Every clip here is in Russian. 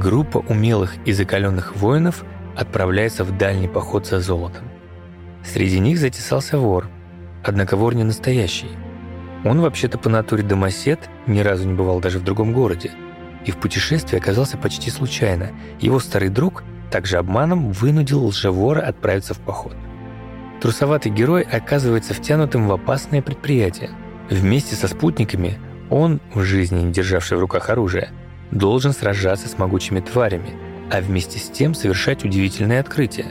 Группа умелых и закаленных воинов отправляется в дальний поход за золотом. Среди них затесался вор, однако вор не настоящий. Он вообще-то по натуре домосед, ни разу не бывал даже в другом городе, и в путешествии оказался почти случайно. Его старый друг также обманом вынудил лжевора отправиться в поход. Трусоватый герой оказывается втянутым в опасное предприятие. Вместе со спутниками он, в жизни не державший в руках оружие, должен сражаться с могучими тварями, а вместе с тем совершать удивительные открытия.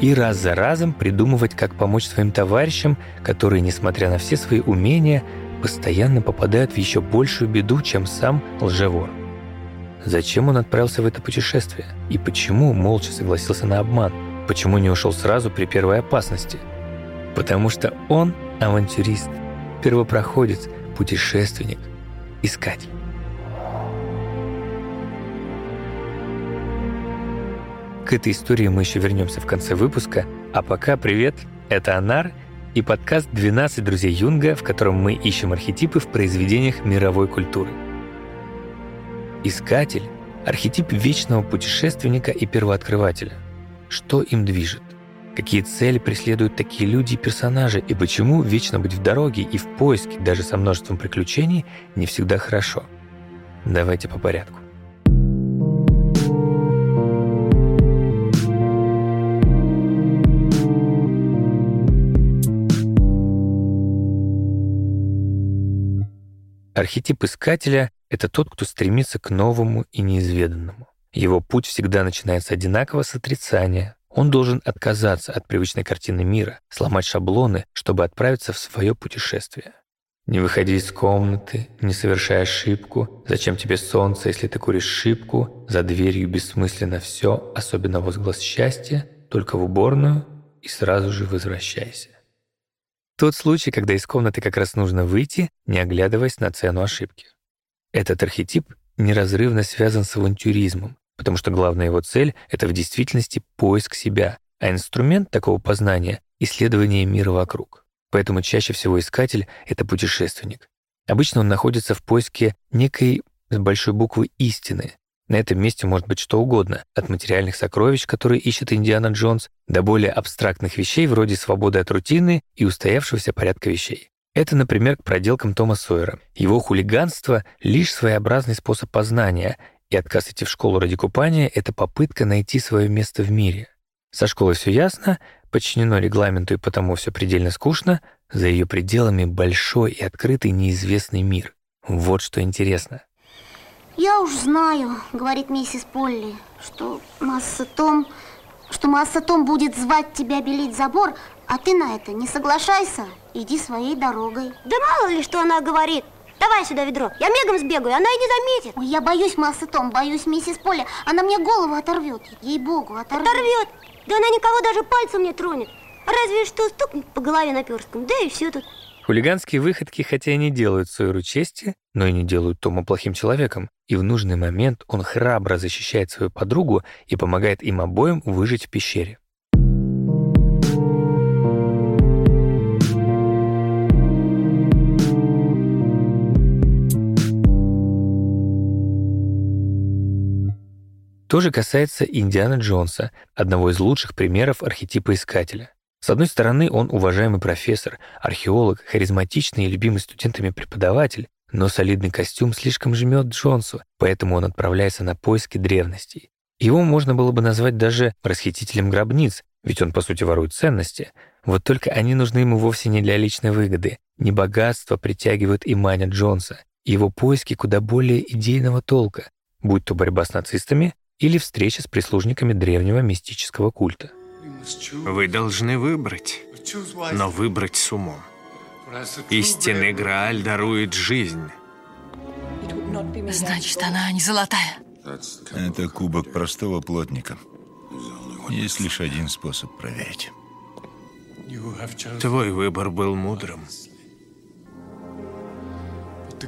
И раз за разом придумывать, как помочь своим товарищам, которые, несмотря на все свои умения, постоянно попадают в еще большую беду, чем сам лжевор. Зачем он отправился в это путешествие? И почему молча согласился на обман? Почему не ушел сразу при первой опасности? Потому что он авантюрист, первопроходец, путешественник, искатель. К этой истории мы еще вернемся в конце выпуска. А пока привет, это Анар и подкаст «12 друзей Юнга», в котором мы ищем архетипы в произведениях мировой культуры. Искатель – архетип вечного путешественника и первооткрывателя. Что им движет? Какие цели преследуют такие люди и персонажи, и почему вечно быть в дороге и в поиске, даже со множеством приключений, не всегда хорошо? Давайте по порядку. Архетип искателя — это тот, кто стремится к новому и неизведанному. Его путь всегда начинается одинаково с отрицания. Он должен отказаться от привычной картины мира, сломать шаблоны, чтобы отправиться в свое путешествие. Не выходи из комнаты, не совершай ошибку. Зачем тебе солнце, если ты куришь шибку? За дверью бессмысленно все, особенно возглас счастья, только в уборную и сразу же возвращайся. Тот случай, когда из комнаты как раз нужно выйти, не оглядываясь на цену ошибки. Этот архетип неразрывно связан с авантюризмом, потому что главная его цель — это в действительности поиск себя, а инструмент такого познания — исследование мира вокруг. Поэтому чаще всего искатель — это путешественник. Обычно он находится в поиске некой с большой буквы истины, на этом месте может быть что угодно, от материальных сокровищ, которые ищет Индиана Джонс, до более абстрактных вещей вроде свободы от рутины и устоявшегося порядка вещей. Это, например, к проделкам Тома Сойера. Его хулиганство — лишь своеобразный способ познания, и отказ идти в школу ради купания — это попытка найти свое место в мире. Со школой все ясно, подчинено регламенту и потому все предельно скучно, за ее пределами большой и открытый неизвестный мир. Вот что интересно. Я уж знаю, говорит миссис Полли, что Масса Том, что Масса Том будет звать тебя белить забор, а ты на это не соглашайся, иди своей дорогой. Да мало ли, что она говорит. Давай сюда ведро, я мигом сбегаю, она и не заметит. Ой, я боюсь Масса Том, боюсь миссис Полли, она мне голову оторвет, ей-богу, оторвет. Оторвет? Да она никого даже пальцем не тронет. Разве что стукнет по голове наперстком, да и все тут. Хулиганские выходки хотя и не делают Сойеру чести, но и не делают Тома плохим человеком, и в нужный момент он храбро защищает свою подругу и помогает им обоим выжить в пещере. То же касается Индиана Джонса, одного из лучших примеров архетипа искателя. С одной стороны, он уважаемый профессор, археолог, харизматичный и любимый студентами преподаватель, но солидный костюм слишком жмет Джонсу, поэтому он отправляется на поиски древностей. Его можно было бы назвать даже расхитителем гробниц, ведь он, по сути, ворует ценности. Вот только они нужны ему вовсе не для личной выгоды. Не богатство притягивают и манят Джонса. Его поиски куда более идейного толка, будь то борьба с нацистами или встреча с прислужниками древнего мистического культа. Вы должны выбрать, но выбрать с умом. Истинный Грааль дарует жизнь. Значит, она не золотая. Это кубок простого плотника. Есть лишь один способ проверить. Твой выбор был мудрым.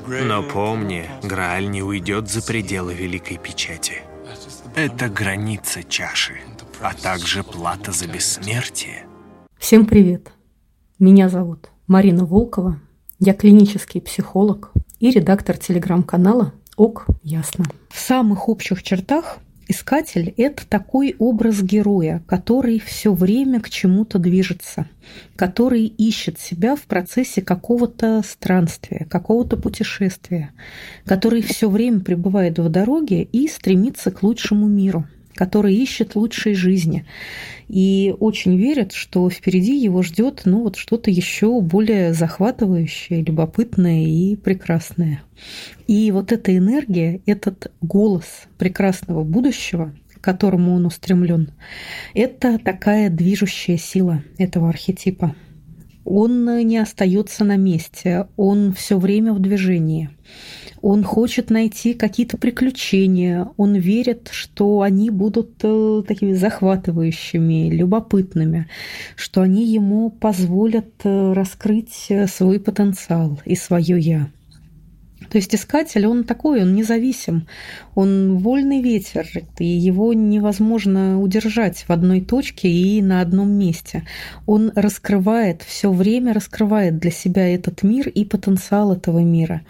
Но помни, Грааль не уйдет за пределы Великой Печати. Это граница чаши а также плата за бессмертие. Всем привет! Меня зовут Марина Волкова. Я клинический психолог и редактор телеграм-канала Ок, ясно. В самых общих чертах Искатель – это такой образ героя, который все время к чему-то движется, который ищет себя в процессе какого-то странствия, какого-то путешествия, который все время пребывает в дороге и стремится к лучшему миру – который ищет лучшей жизни и очень верит, что впереди его ждет ну, вот что-то еще более захватывающее, любопытное и прекрасное. И вот эта энергия, этот голос прекрасного будущего, к которому он устремлен, это такая движущая сила этого архетипа. Он не остается на месте, он все время в движении. Он хочет найти какие-то приключения, он верит, что они будут э, такими захватывающими, любопытными, что они ему позволят э, раскрыть э, свой потенциал и свое «я». То есть искатель, он такой, он независим, он вольный ветер, и его невозможно удержать в одной точке и на одном месте. Он раскрывает, все время раскрывает для себя этот мир и потенциал этого мира.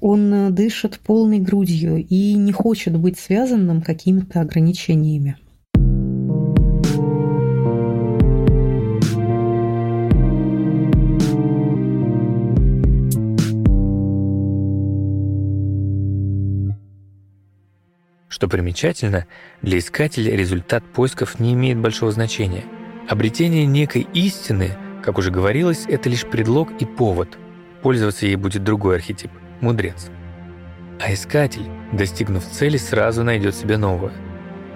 Он дышит полной грудью и не хочет быть связанным какими-то ограничениями. Что примечательно, для искателя результат поисков не имеет большого значения. Обретение некой истины, как уже говорилось, это лишь предлог и повод. Пользоваться ей будет другой архетип – мудрец. А искатель, достигнув цели, сразу найдет себе новое.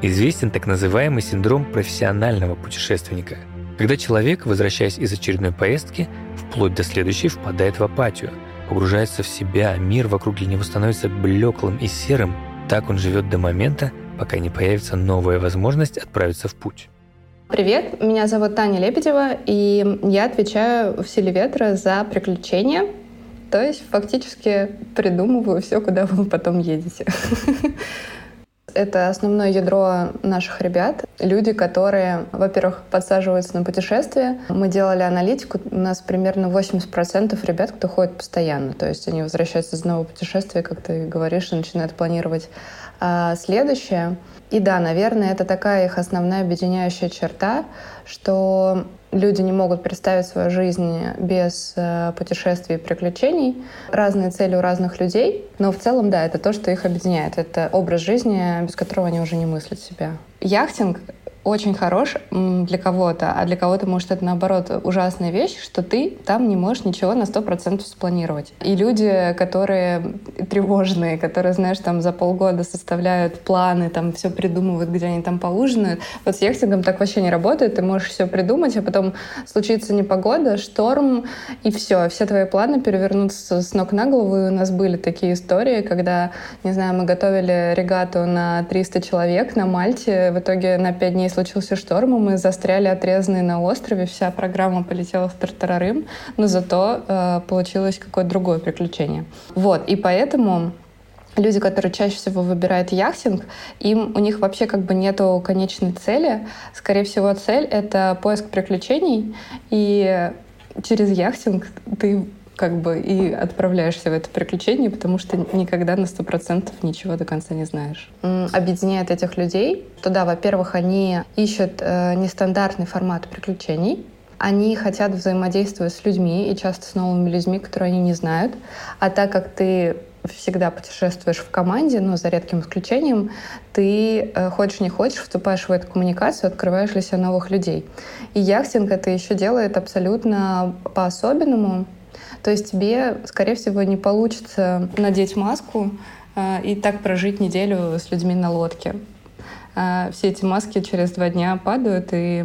Известен так называемый синдром профессионального путешественника, когда человек, возвращаясь из очередной поездки, вплоть до следующей впадает в апатию, погружается в себя, мир вокруг для него становится блеклым и серым – так он живет до момента, пока не появится новая возможность отправиться в путь. Привет, меня зовут Таня Лебедева, и я отвечаю в «Силе ветра» за приключения, то есть фактически придумываю все, куда вы потом едете. Это основное ядро наших ребят. Люди, которые, во-первых, подсаживаются на путешествия. Мы делали аналитику, у нас примерно 80% ребят, кто ходит постоянно. То есть они возвращаются из нового путешествия, как ты говоришь, и начинают планировать а, следующее. И да, наверное, это такая их основная объединяющая черта, что люди не могут представить свою жизнь без э, путешествий и приключений. Разные цели у разных людей, но в целом, да, это то, что их объединяет. Это образ жизни, без которого они уже не мыслят себя. Яхтинг очень хорош для кого-то, а для кого-то, может, это, наоборот, ужасная вещь, что ты там не можешь ничего на сто процентов спланировать. И люди, которые тревожные, которые, знаешь, там за полгода составляют планы, там все придумывают, где они там поужинают, вот с яхтингом так вообще не работает, ты можешь все придумать, а потом случится непогода, шторм, и все, все твои планы перевернутся с ног на голову, и у нас были такие истории, когда, не знаю, мы готовили регату на 300 человек на Мальте, в итоге на 5 дней случился шторм, и мы застряли отрезанные на острове, вся программа полетела в тартарарым, но зато э, получилось какое-то другое приключение. Вот, и поэтому люди, которые чаще всего выбирают яхтинг, им у них вообще как бы нету конечной цели. Скорее всего, цель — это поиск приключений, и через яхтинг ты как бы и отправляешься в это приключение, потому что никогда на сто процентов ничего до конца не знаешь. Объединяет этих людей, то да, во-первых, они ищут э, нестандартный формат приключений, они хотят взаимодействовать с людьми и часто с новыми людьми, которые они не знают. А так как ты всегда путешествуешь в команде, но за редким исключением, ты э, хочешь не хочешь, вступаешь в эту коммуникацию, открываешь для себя новых людей. И яхтинг это еще делает абсолютно по-особенному. То есть тебе, скорее всего, не получится надеть маску э, и так прожить неделю с людьми на лодке. Э, все эти маски через два дня падают, и,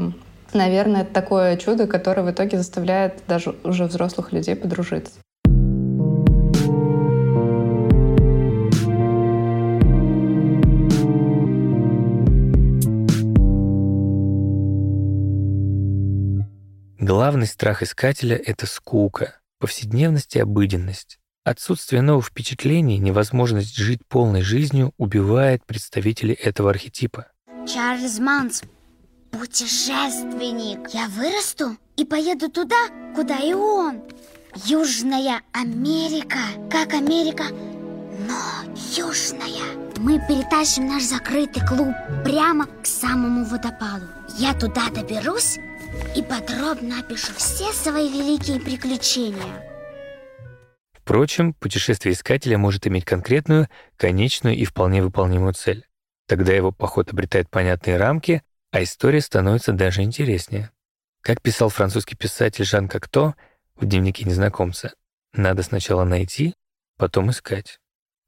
наверное, это такое чудо, которое в итоге заставляет даже уже взрослых людей подружиться. Главный страх искателя — это скука повседневность и обыденность. Отсутствие новых впечатлений, невозможность жить полной жизнью убивает представителей этого архетипа. Чарльз Манс, путешественник. Я вырасту и поеду туда, куда и он. Южная Америка, как Америка, но Южная. Мы перетащим наш закрытый клуб прямо к самому водопаду. Я туда доберусь и подробно опишу все свои великие приключения. Впрочем, путешествие искателя может иметь конкретную, конечную и вполне выполнимую цель. Тогда его поход обретает понятные рамки, а история становится даже интереснее. Как писал французский писатель Жан Кокто в дневнике незнакомца, надо сначала найти, потом искать.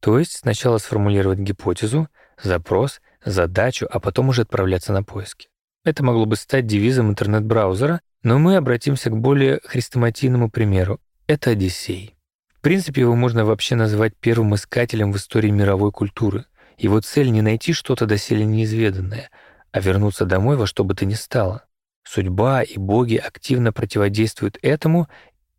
То есть сначала сформулировать гипотезу, запрос, задачу, а потом уже отправляться на поиски. Это могло бы стать девизом интернет-браузера, но мы обратимся к более хрестоматийному примеру. Это Одиссей. В принципе, его можно вообще назвать первым искателем в истории мировой культуры. Его цель не найти что-то доселе неизведанное, а вернуться домой во что бы то ни стало. Судьба и боги активно противодействуют этому,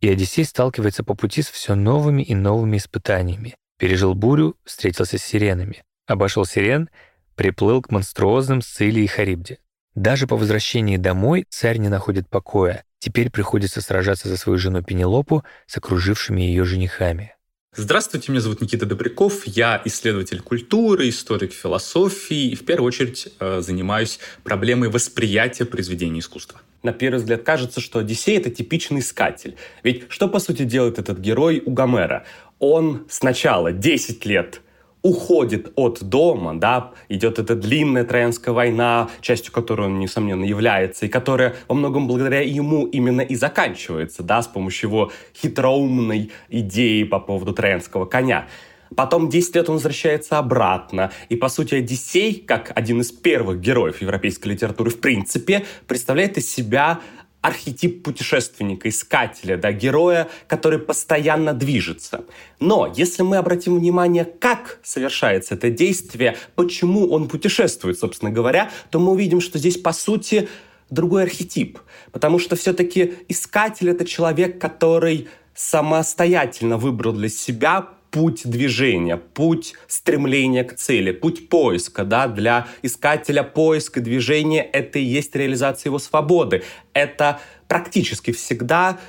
и Одиссей сталкивается по пути с все новыми и новыми испытаниями. Пережил бурю, встретился с сиренами. Обошел сирен, приплыл к монструозным Сцилии и Харибде. Даже по возвращении домой царь не находит покоя. Теперь приходится сражаться за свою жену Пенелопу с окружившими ее женихами. Здравствуйте, меня зовут Никита Добряков, я исследователь культуры, историк философии и в первую очередь э, занимаюсь проблемой восприятия произведений искусства. На первый взгляд кажется, что Одиссей — это типичный искатель. Ведь что, по сути, делает этот герой у Гомера? Он сначала 10 лет уходит от дома, да, идет эта длинная Троянская война, частью которой он, несомненно, является, и которая во многом благодаря ему именно и заканчивается, да, с помощью его хитроумной идеи по поводу Троянского коня. Потом 10 лет он возвращается обратно. И, по сути, Одиссей, как один из первых героев европейской литературы, в принципе, представляет из себя архетип путешественника, искателя, да, героя, который постоянно движется. Но если мы обратим внимание, как совершается это действие, почему он путешествует, собственно говоря, то мы увидим, что здесь, по сути, другой архетип. Потому что все-таки искатель — это человек, который самостоятельно выбрал для себя путь движения, путь стремления к цели, путь поиска, да, для искателя поиска движения это и есть реализация его свободы. Это практически всегда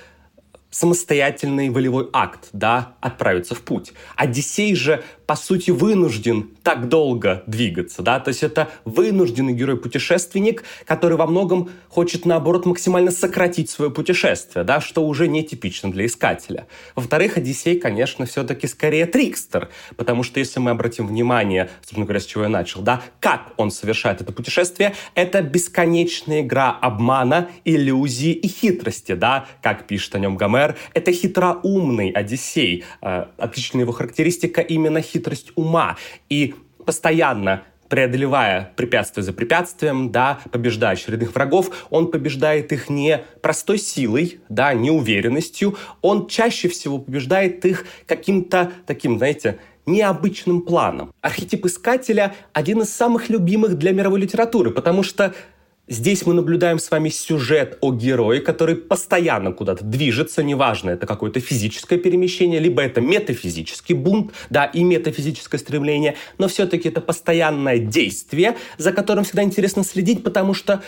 самостоятельный волевой акт, да, отправиться в путь. Одиссей же, по сути, вынужден так долго двигаться, да, то есть это вынужденный герой-путешественник, который во многом хочет, наоборот, максимально сократить свое путешествие, да, что уже не типично для искателя. Во-вторых, Одиссей, конечно, все-таки скорее трикстер, потому что если мы обратим внимание, собственно говоря, с чего я начал, да, как он совершает это путешествие, это бесконечная игра обмана, иллюзии и хитрости, да, как пишет о нем Гомер, это хитроумный Одиссей. Э, отличная его характеристика именно хитрость ума. И постоянно преодолевая препятствие за препятствием, да, побеждая очередных врагов, он побеждает их не простой силой, да, не уверенностью, он чаще всего побеждает их каким-то таким, знаете, необычным планом. Архетип искателя — один из самых любимых для мировой литературы, потому что Здесь мы наблюдаем с вами сюжет о герое, который постоянно куда-то движется, неважно, это какое-то физическое перемещение, либо это метафизический бунт, да, и метафизическое стремление, но все-таки это постоянное действие, за которым всегда интересно следить, потому что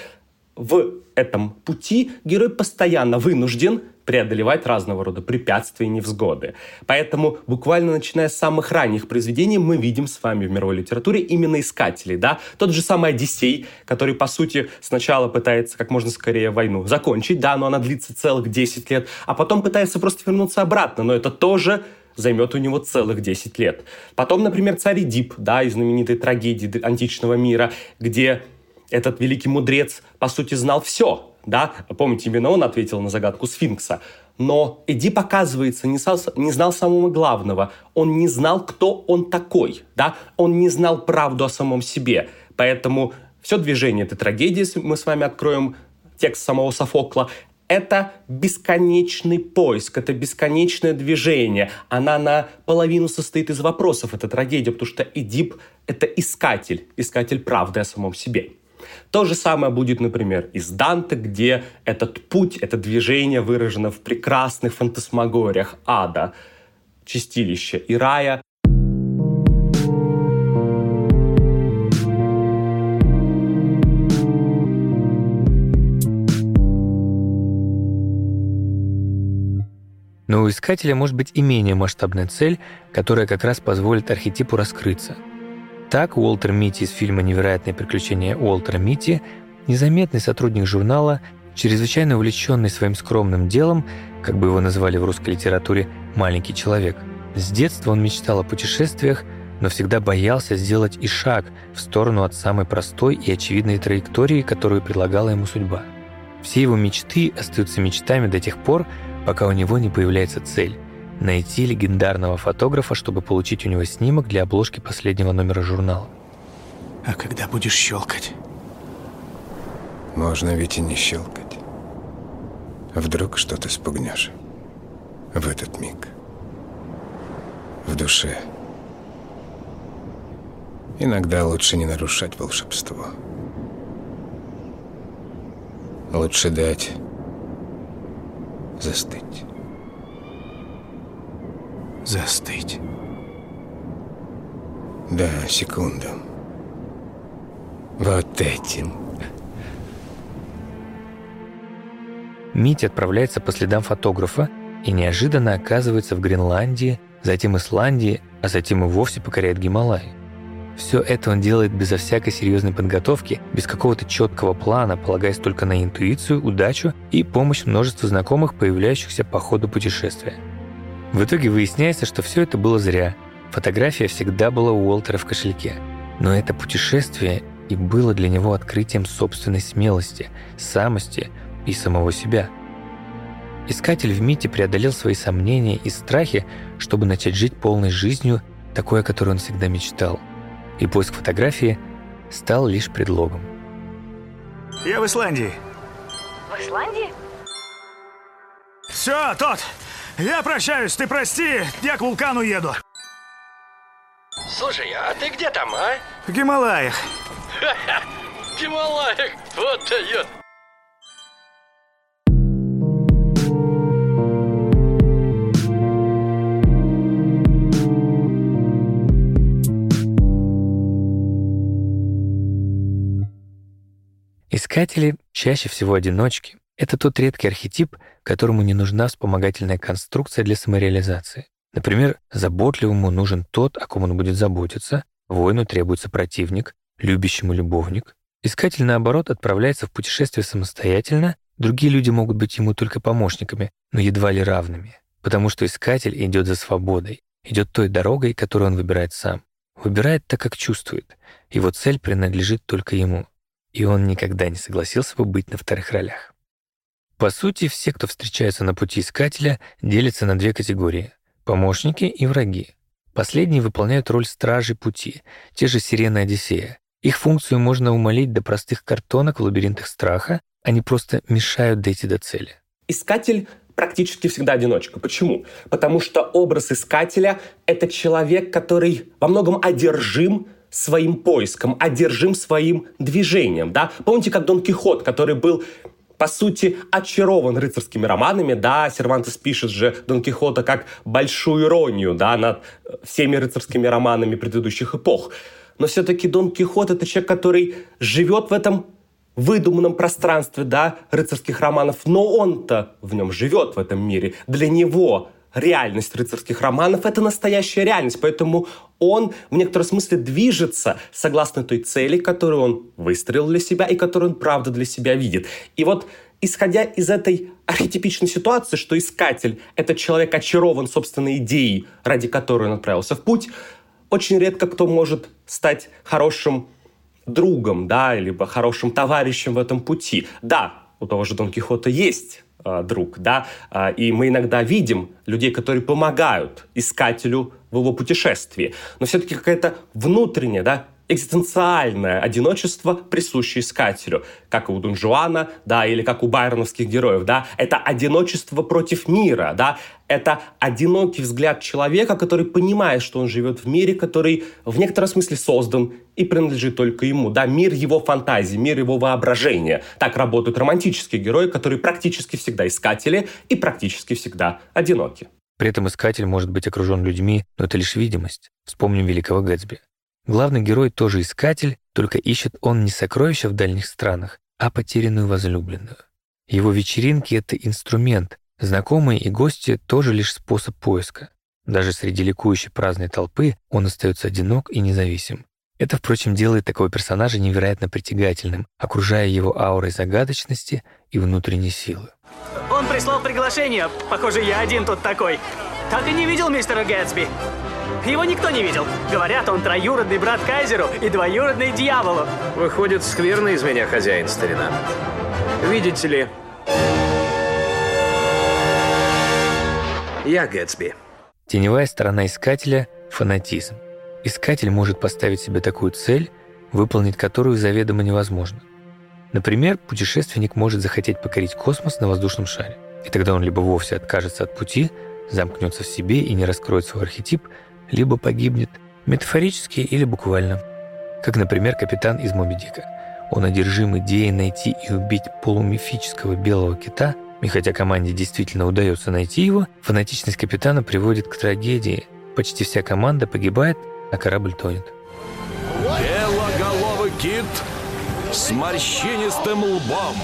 в этом пути герой постоянно вынужден преодолевать разного рода препятствия и невзгоды. Поэтому буквально начиная с самых ранних произведений мы видим с вами в мировой литературе именно искателей. Да? Тот же самый Одиссей, который, по сути, сначала пытается как можно скорее войну закончить, да, но она длится целых 10 лет, а потом пытается просто вернуться обратно, но это тоже займет у него целых 10 лет. Потом, например, царь Эдип, да, из знаменитой трагедии античного мира, где этот великий мудрец, по сути, знал все, да, помните, именно он ответил на загадку сфинкса. Но Эдип, оказывается, не, знал, не знал самого главного. Он не знал, кто он такой, да, он не знал правду о самом себе. Поэтому все движение этой трагедии, мы с вами откроем текст самого Софокла, это бесконечный поиск, это бесконечное движение. Она наполовину состоит из вопросов, эта трагедия, потому что Эдип — это искатель, искатель правды о самом себе. То же самое будет, например, из Данте, где этот путь, это движение выражено в прекрасных фантасмагориях ада, чистилища и рая. Но у искателя может быть и менее масштабная цель, которая как раз позволит архетипу раскрыться. Так Уолтер Митти из фильма «Невероятные приключения Уолтера Митти» незаметный сотрудник журнала, чрезвычайно увлеченный своим скромным делом, как бы его назвали в русской литературе «маленький человек». С детства он мечтал о путешествиях, но всегда боялся сделать и шаг в сторону от самой простой и очевидной траектории, которую предлагала ему судьба. Все его мечты остаются мечтами до тех пор, пока у него не появляется цель – найти легендарного фотографа, чтобы получить у него снимок для обложки последнего номера журнала. А когда будешь щелкать? Можно ведь и не щелкать. Вдруг что-то спугнешь в этот миг. В душе. Иногда лучше не нарушать волшебство. Лучше дать застыть. Застыть. Да, секунду. Вот этим. Митя отправляется по следам фотографа и неожиданно оказывается в Гренландии, затем Исландии, а затем и вовсе покоряет Гималай. Все это он делает безо всякой серьезной подготовки, без какого-то четкого плана, полагаясь только на интуицию, удачу и помощь множества знакомых, появляющихся по ходу путешествия. В итоге выясняется, что все это было зря. Фотография всегда была у Уолтера в кошельке. Но это путешествие и было для него открытием собственной смелости, самости и самого себя. Искатель в Мите преодолел свои сомнения и страхи, чтобы начать жить полной жизнью, такой, о которой он всегда мечтал – и поиск фотографии стал лишь предлогом. Я в Исландии. В Исландии? Все, тот. Я прощаюсь, ты прости, я к вулкану еду. Слушай, а ты где там, а? В Гималаях. Ха-ха, Гималаях, вот дает. Искатели чаще всего одиночки. Это тот редкий архетип, которому не нужна вспомогательная конструкция для самореализации. Например, заботливому нужен тот, о ком он будет заботиться, воину требуется противник, любящему любовник. Искатель, наоборот, отправляется в путешествие самостоятельно, другие люди могут быть ему только помощниками, но едва ли равными, потому что искатель идет за свободой, идет той дорогой, которую он выбирает сам. Выбирает так, как чувствует. Его цель принадлежит только ему и он никогда не согласился бы быть на вторых ролях. По сути, все, кто встречается на пути искателя, делятся на две категории — помощники и враги. Последние выполняют роль стражей пути, те же Сирены Одиссея. Их функцию можно умолить до простых картонок в лабиринтах страха, они просто мешают дойти до цели. Искатель практически всегда одиночка. Почему? Потому что образ искателя — это человек, который во многом одержим своим поиском, одержим своим движением, да. Помните, как Дон Кихот, который был по сути, очарован рыцарскими романами, да, Сервантес пишет же Дон Кихота как большую иронию, да, над всеми рыцарскими романами предыдущих эпох. Но все-таки Дон Кихот — это человек, который живет в этом выдуманном пространстве, да, рыцарских романов, но он-то в нем живет в этом мире. Для него реальность рыцарских романов — это настоящая реальность, поэтому он в некотором смысле движется согласно той цели, которую он выстроил для себя и которую он правда для себя видит. И вот исходя из этой архетипичной ситуации, что искатель — это человек очарован собственной идеей, ради которой он отправился в путь, очень редко кто может стать хорошим другом, да, либо хорошим товарищем в этом пути. Да, у того же Дон Кихота есть друг, да, э, и мы иногда видим людей, которые помогают искателю в его путешествии, но все-таки какая-то внутренняя, да, экзистенциальное одиночество, присущее искателю, как у Дон Жуана, да, или как у байроновских героев, да, это одиночество против мира, да, это одинокий взгляд человека, который понимает, что он живет в мире, который в некотором смысле создан и принадлежит только ему, да, мир его фантазии, мир его воображения. Так работают романтические герои, которые практически всегда искатели и практически всегда одиноки. При этом искатель может быть окружен людьми, но это лишь видимость. Вспомним великого Гэтсби. Главный герой тоже искатель, только ищет он не сокровища в дальних странах, а потерянную возлюбленную. Его вечеринки — это инструмент, Знакомые и гости тоже лишь способ поиска. Даже среди ликующей праздной толпы он остается одинок и независим. Это, впрочем, делает такого персонажа невероятно притягательным, окружая его аурой загадочности и внутренней силы. Он прислал приглашение. Похоже, я один тут такой. Так и не видел мистера Гэтсби. Его никто не видел. Говорят, он троюродный брат Кайзеру и двоюродный дьяволу. Выходит, скверный из меня хозяин, старина. Видите ли, я Гэтсби. Теневая сторона искателя — фанатизм. Искатель может поставить себе такую цель, выполнить которую заведомо невозможно. Например, путешественник может захотеть покорить космос на воздушном шаре, и тогда он либо вовсе откажется от пути, замкнется в себе и не раскроет свой архетип, либо погибнет, метафорически или буквально. Как, например, капитан из Моби Дика. Он одержим идеей найти и убить полумифического белого кита, и хотя команде действительно удается найти его, фанатичность капитана приводит к трагедии. Почти вся команда погибает, а корабль тонет. Белоголовый кит с морщинистым лбом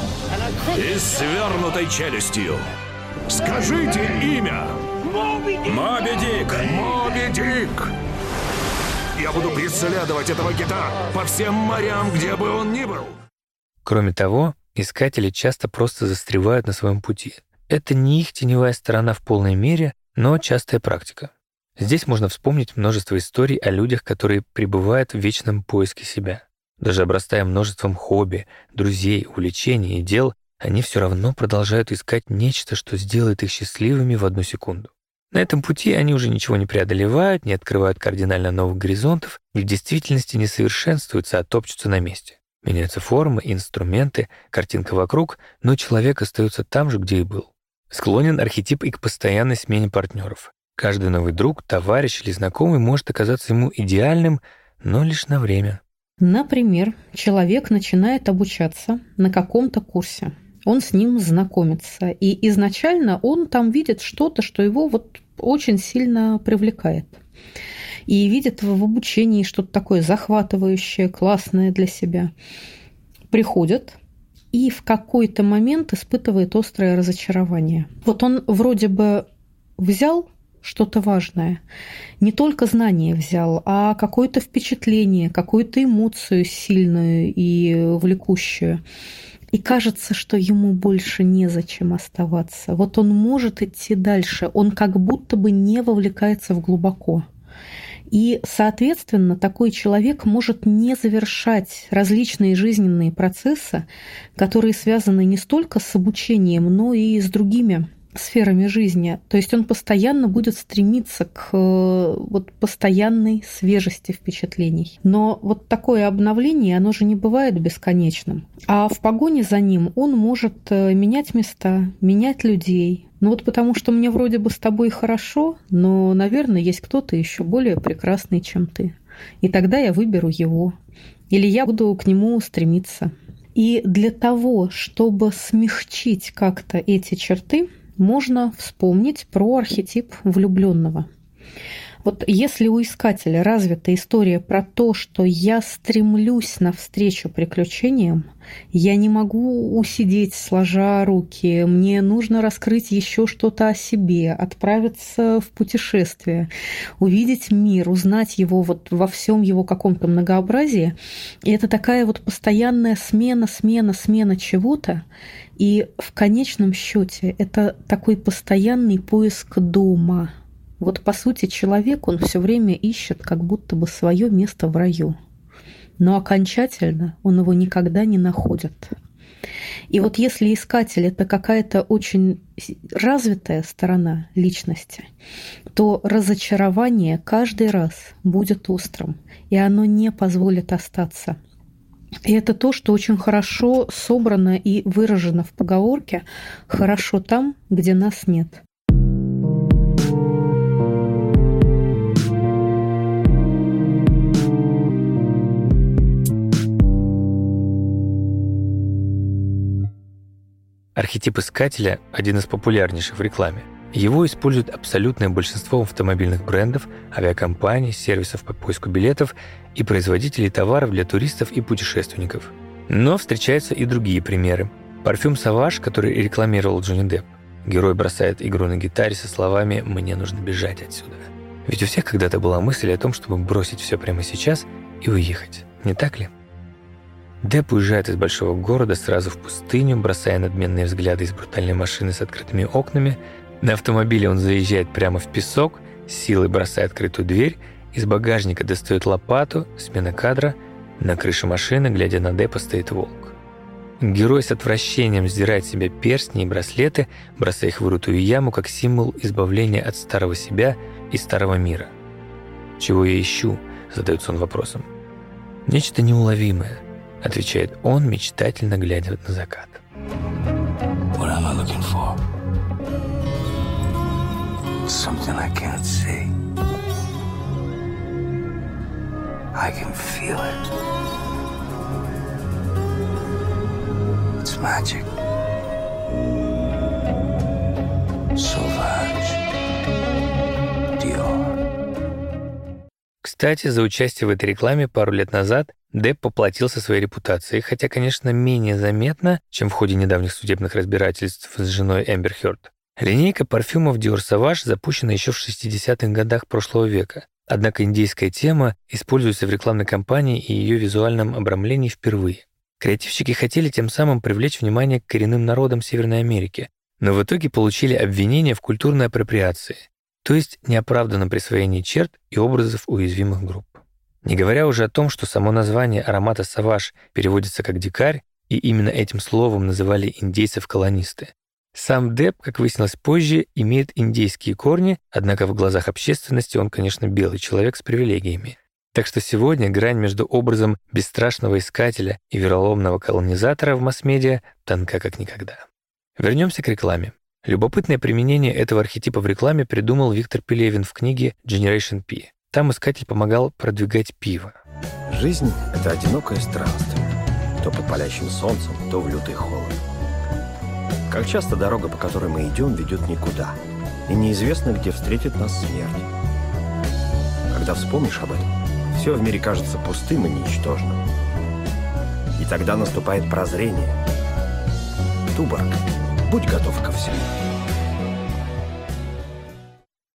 и свернутой челюстью. Скажите имя. Моби Дик. Моби Дик. Я буду преследовать этого кита по всем морям, где бы он ни был. Кроме того, искатели часто просто застревают на своем пути. Это не их теневая сторона в полной мере, но частая практика. Здесь можно вспомнить множество историй о людях, которые пребывают в вечном поиске себя. Даже обрастая множеством хобби, друзей, увлечений и дел, они все равно продолжают искать нечто, что сделает их счастливыми в одну секунду. На этом пути они уже ничего не преодолевают, не открывают кардинально новых горизонтов и в действительности не совершенствуются, а топчутся на месте. Меняются формы, инструменты, картинка вокруг, но человек остается там же, где и был. Склонен архетип и к постоянной смене партнеров. Каждый новый друг, товарищ или знакомый может оказаться ему идеальным, но лишь на время. Например, человек начинает обучаться на каком-то курсе. Он с ним знакомится. И изначально он там видит что-то, что его вот очень сильно привлекает. И видит в обучении что-то такое захватывающее, классное для себя. Приходит, и в какой-то момент испытывает острое разочарование. Вот он вроде бы взял что-то важное. Не только знание взял, а какое-то впечатление, какую-то эмоцию сильную и влекущую. И кажется, что ему больше незачем оставаться. Вот он может идти дальше, он как будто бы не вовлекается в глубоко. И, соответственно, такой человек может не завершать различные жизненные процессы, которые связаны не столько с обучением, но и с другими сферами жизни. То есть он постоянно будет стремиться к э, вот постоянной свежести впечатлений. Но вот такое обновление, оно же не бывает бесконечным. А в погоне за ним он может э, менять места, менять людей. Ну вот потому что мне вроде бы с тобой хорошо, но, наверное, есть кто-то еще более прекрасный, чем ты. И тогда я выберу его. Или я буду к нему стремиться. И для того, чтобы смягчить как-то эти черты, можно вспомнить про архетип влюбленного. Вот если у искателя развита история про то, что я стремлюсь навстречу приключениям, я не могу усидеть сложа руки, мне нужно раскрыть еще что-то о себе, отправиться в путешествие, увидеть мир, узнать его вот во всем его каком-то многообразии. И это такая вот постоянная смена, смена, смена чего-то. И в конечном счете это такой постоянный поиск дома. Вот по сути человек, он все время ищет как будто бы свое место в раю. Но окончательно он его никогда не находит. И вот если искатель – это какая-то очень развитая сторона личности, то разочарование каждый раз будет острым, и оно не позволит остаться. И это то, что очень хорошо собрано и выражено в поговорке «хорошо там, где нас нет». Архетип искателя – один из популярнейших в рекламе. Его использует абсолютное большинство автомобильных брендов, авиакомпаний, сервисов по поиску билетов и производителей товаров для туристов и путешественников. Но встречаются и другие примеры. Парфюм «Саваж», который рекламировал Джонни Депп, Герой бросает игру на гитаре со словами «Мне нужно бежать отсюда». Ведь у всех когда-то была мысль о том, чтобы бросить все прямо сейчас и уехать, не так ли? Деп уезжает из большого города сразу в пустыню, бросая надменные взгляды из брутальной машины с открытыми окнами. На автомобиле он заезжает прямо в песок, силой бросает открытую дверь, из багажника достает лопату, смена кадра, на крыше машины, глядя на Депа, стоит волк. Герой с отвращением сдирает себе перстни и браслеты, бросая их в вырутую яму как символ избавления от старого себя и старого мира. «Чего я ищу?» – задается он вопросом. «Нечто неуловимое», – отвечает он, мечтательно глядя на закат. What am I looking for? Something I can't see. I can feel it. It's magic. Кстати, за участие в этой рекламе пару лет назад Депп поплатился своей репутацией, хотя, конечно, менее заметно, чем в ходе недавних судебных разбирательств с женой Эмбер Хёрд. Линейка парфюмов Dior Sauvage запущена еще в 60-х годах прошлого века. Однако индийская тема используется в рекламной кампании и ее визуальном обрамлении впервые. Креативщики хотели тем самым привлечь внимание к коренным народам Северной Америки, но в итоге получили обвинение в культурной апроприации, то есть неоправданном присвоении черт и образов уязвимых групп. Не говоря уже о том, что само название аромата «саваж» переводится как «дикарь», и именно этим словом называли индейцев-колонисты. Сам Депп, как выяснилось позже, имеет индейские корни, однако в глазах общественности он, конечно, белый человек с привилегиями. Так что сегодня грань между образом бесстрашного искателя и вероломного колонизатора в масс-медиа тонка как никогда. Вернемся к рекламе. Любопытное применение этого архетипа в рекламе придумал Виктор Пелевин в книге Generation P. Там искатель помогал продвигать пиво. Жизнь — это одинокое странствие. То под палящим солнцем, то в лютый холод. Как часто дорога, по которой мы идем, ведет никуда. И неизвестно, где встретит нас смерть. Когда вспомнишь об этом, все в мире кажется пустым и ничтожным. И тогда наступает прозрение. Туборг, будь готов ко всему.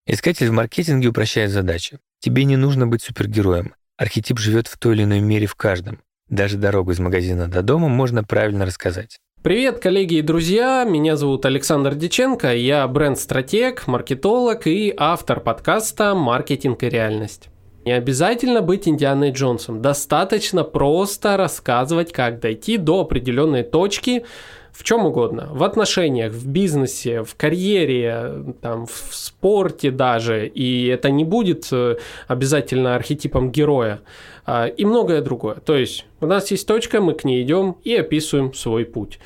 Искатель в маркетинге упрощает задачи. Тебе не нужно быть супергероем. Архетип живет в той или иной мере в каждом. Даже дорогу из магазина до дома можно правильно рассказать. Привет, коллеги и друзья! Меня зовут Александр Диченко, я бренд-стратег, маркетолог и автор подкаста «Маркетинг и реальность». Не обязательно быть Индианой Джонсом, достаточно просто рассказывать, как дойти до определенной точки, в чем угодно, в отношениях, в бизнесе, в карьере, там, в спорте даже, и это не будет э, обязательно архетипом героя, а, и многое другое. То есть у нас есть точка, мы к ней идем и описываем свой путь.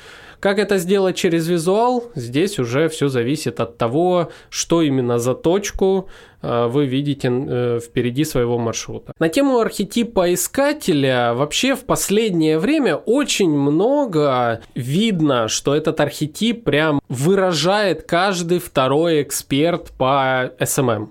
Как это сделать через визуал? Здесь уже все зависит от того, что именно за точку э, вы видите э, впереди своего маршрута. На тему архетипа искателя вообще в последнее время очень много видно, что этот архетип прям выражает каждый второй эксперт по SMM.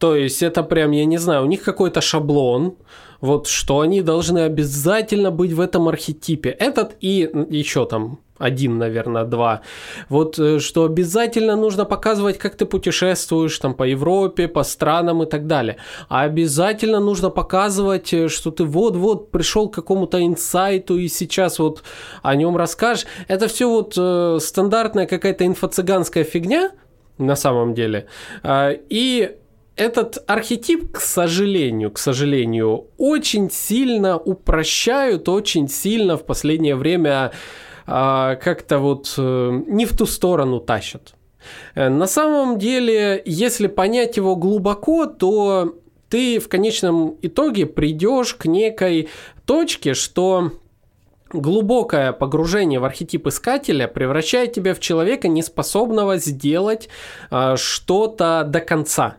То есть это прям, я не знаю, у них какой-то шаблон, вот что они должны обязательно быть в этом архетипе. Этот и еще там один, наверное, два. Вот э, что обязательно нужно показывать, как ты путешествуешь там по Европе, по странам и так далее. А обязательно нужно показывать, э, что ты вот-вот пришел к какому-то инсайту и сейчас вот о нем расскажешь. Это все вот э, стандартная какая-то инфо-цыганская фигня на самом деле. Э, и этот архетип, к сожалению, к сожалению, очень сильно упрощают, очень сильно в последнее время как-то вот э, не в ту сторону тащат. Э, на самом деле, если понять его глубоко, то ты в конечном итоге придешь к некой точке, что глубокое погружение в архетип искателя превращает тебя в человека, неспособного сделать э, что-то до конца.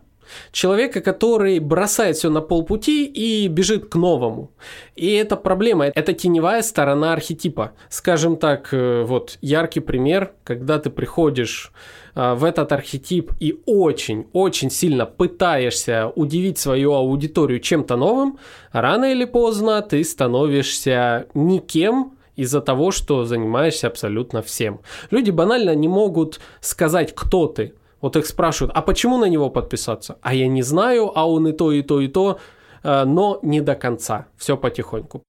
Человека, который бросает все на полпути и бежит к новому. И это проблема, это теневая сторона архетипа. Скажем так, э, вот яркий пример, когда ты приходишь э, в этот архетип и очень-очень сильно пытаешься удивить свою аудиторию чем-то новым, рано или поздно ты становишься никем, из-за того, что занимаешься абсолютно всем. Люди банально не могут сказать, кто ты. Вот их спрашивают, а почему на него подписаться? А я не знаю, а он и то, и то, и то, э, но не до конца. Все потихоньку.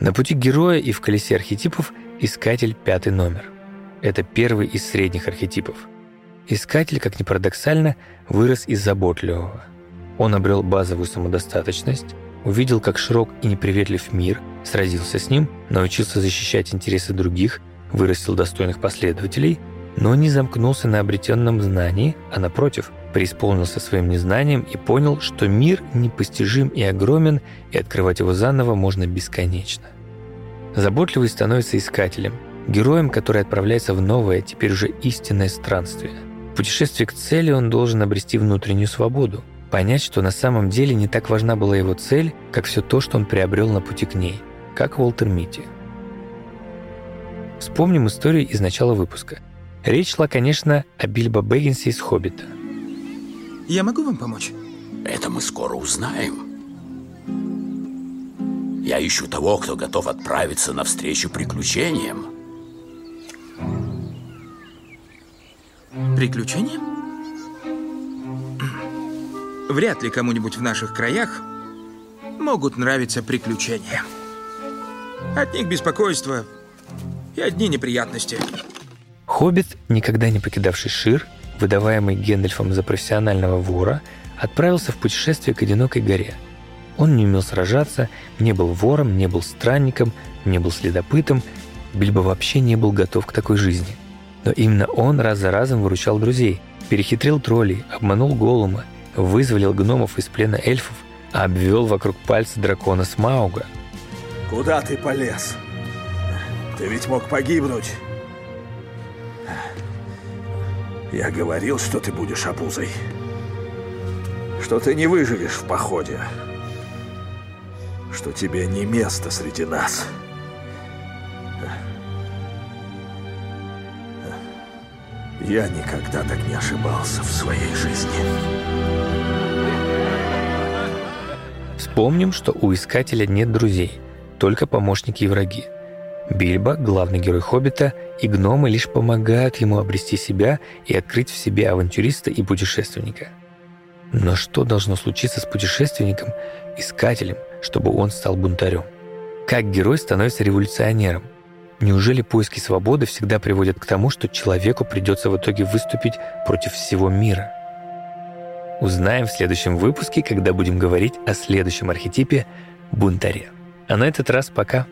На пути героя и в колесе архетипов искатель пятый номер. Это первый из средних архетипов. Искатель, как ни парадоксально, вырос из заботливого. Он обрел базовую самодостаточность, увидел, как широк и неприветлив мир, сразился с ним, научился защищать интересы других, вырастил достойных последователей, но не замкнулся на обретенном знании, а напротив, преисполнился своим незнанием и понял, что мир непостижим и огромен, и открывать его заново можно бесконечно. Заботливый становится искателем, героем, который отправляется в новое, теперь уже истинное странствие. В путешествии к цели он должен обрести внутреннюю свободу, понять, что на самом деле не так важна была его цель, как все то, что он приобрел на пути к ней, как Уолтер Митти. Вспомним историю из начала выпуска. Речь шла, конечно, о Бильбо Бэггинсе из «Хоббита». Я могу вам помочь? Это мы скоро узнаем. Я ищу того, кто готов отправиться навстречу приключениям. Приключениям? Вряд ли кому-нибудь в наших краях могут нравиться приключения. От них беспокойство и одни неприятности. Хоббит, никогда не покидавший Шир, выдаваемый Гендальфом за профессионального вора, отправился в путешествие к одинокой горе – он не умел сражаться, не был вором, не был странником, не был следопытом. Бильбо вообще не был готов к такой жизни. Но именно он раз за разом выручал друзей, перехитрил троллей, обманул Голума, вызволил гномов из плена эльфов, а обвел вокруг пальца дракона Смауга. «Куда ты полез? Ты ведь мог погибнуть!» «Я говорил, что ты будешь обузой, что ты не выживешь в походе, что тебе не место среди нас. Я никогда так не ошибался в своей жизни. Вспомним, что у Искателя нет друзей, только помощники и враги. Бильбо, главный герой Хоббита, и гномы лишь помогают ему обрести себя и открыть в себе авантюриста и путешественника. Но что должно случиться с путешественником, искателем, чтобы он стал бунтарем? Как герой становится революционером? Неужели поиски свободы всегда приводят к тому, что человеку придется в итоге выступить против всего мира? Узнаем в следующем выпуске, когда будем говорить о следующем архетипе – бунтаре. А на этот раз пока.